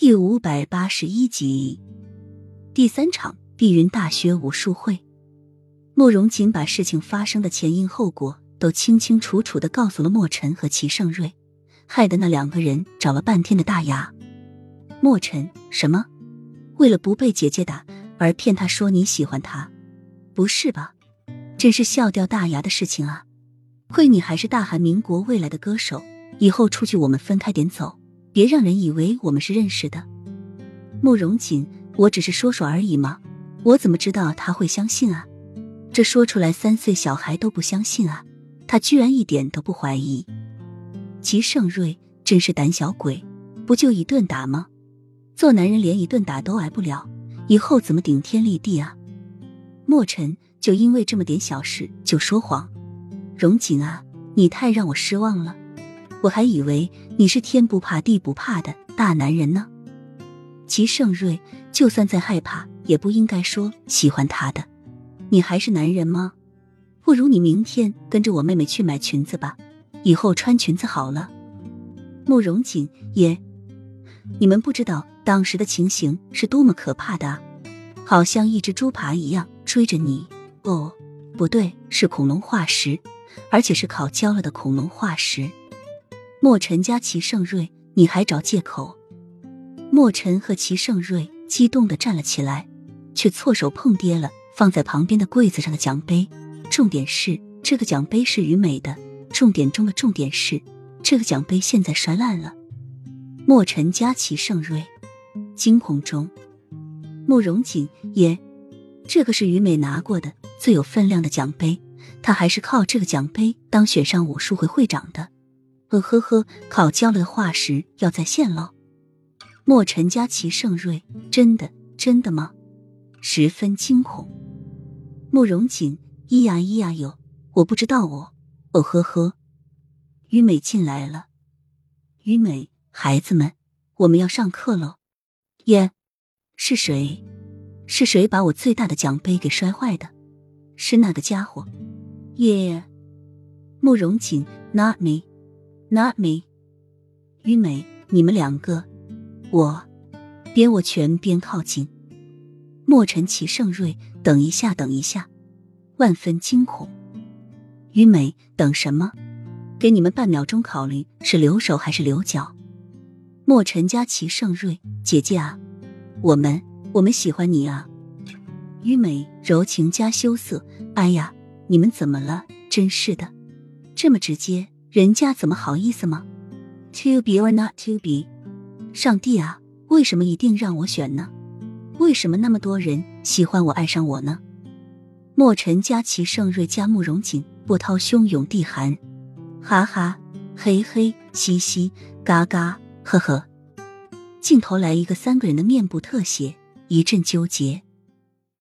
第五百八十一集，第三场碧云大学武术会。慕容锦把事情发生的前因后果都清清楚楚的告诉了莫尘和齐盛瑞，害得那两个人找了半天的大牙。莫尘，什么？为了不被姐姐打而骗他说你喜欢他？不是吧？真是笑掉大牙的事情啊！亏你还是大韩民国未来的歌手，以后出去我们分开点走。别让人以为我们是认识的，慕容锦，我只是说说而已嘛，我怎么知道他会相信啊？这说出来三岁小孩都不相信啊，他居然一点都不怀疑。齐盛瑞真是胆小鬼，不就一顿打吗？做男人连一顿打都挨不了，以后怎么顶天立地啊？莫尘就因为这么点小事就说谎，荣锦啊，你太让我失望了。我还以为你是天不怕地不怕的大男人呢。齐盛瑞就算再害怕，也不应该说喜欢他的。你还是男人吗？不如你明天跟着我妹妹去买裙子吧，以后穿裙子好了。慕容锦也，你们不知道当时的情形是多么可怕的啊！好像一只猪爬一样追着你。哦，不对，是恐龙化石，而且是烤焦了的恐龙化石。莫尘加齐盛瑞，你还找借口？莫尘和齐盛瑞激动的站了起来，却错手碰跌了放在旁边的柜子上的奖杯。重点是，这个奖杯是于美的。重点中的重点是，这个奖杯现在摔烂了。莫尘加齐盛瑞惊恐中，慕容锦也，这个是于美拿过的最有分量的奖杯，他还是靠这个奖杯当选上武术会会长的。呃呵呵，烤焦了的化石要再现喽！莫尘加齐盛瑞，真的真的吗？十分惊恐。慕容锦，咿呀咿呀哟，我不知道哦。哦呵呵，于美进来了。于美，孩子们，我们要上课喽。耶，是谁？是谁把我最大的奖杯给摔坏的？是那个家伙。耶，慕容锦，Not me。Not me，于美，你们两个，我，边握拳边靠近。莫尘、齐盛瑞，等一下，等一下，万分惊恐。于美，等什么？给你们半秒钟考虑，是留手还是留脚？莫尘加齐盛瑞，姐姐啊，我们，我们喜欢你啊。于美，柔情加羞涩，哎呀，你们怎么了？真是的，这么直接。人家怎么好意思吗？To be or not to be？上帝啊，为什么一定让我选呢？为什么那么多人喜欢我，爱上我呢？莫尘加齐盛瑞加慕容锦，波涛汹涌地寒，哈哈，嘿嘿，嘻嘻，嘎嘎，呵呵。镜头来一个三个人的面部特写，一阵纠结。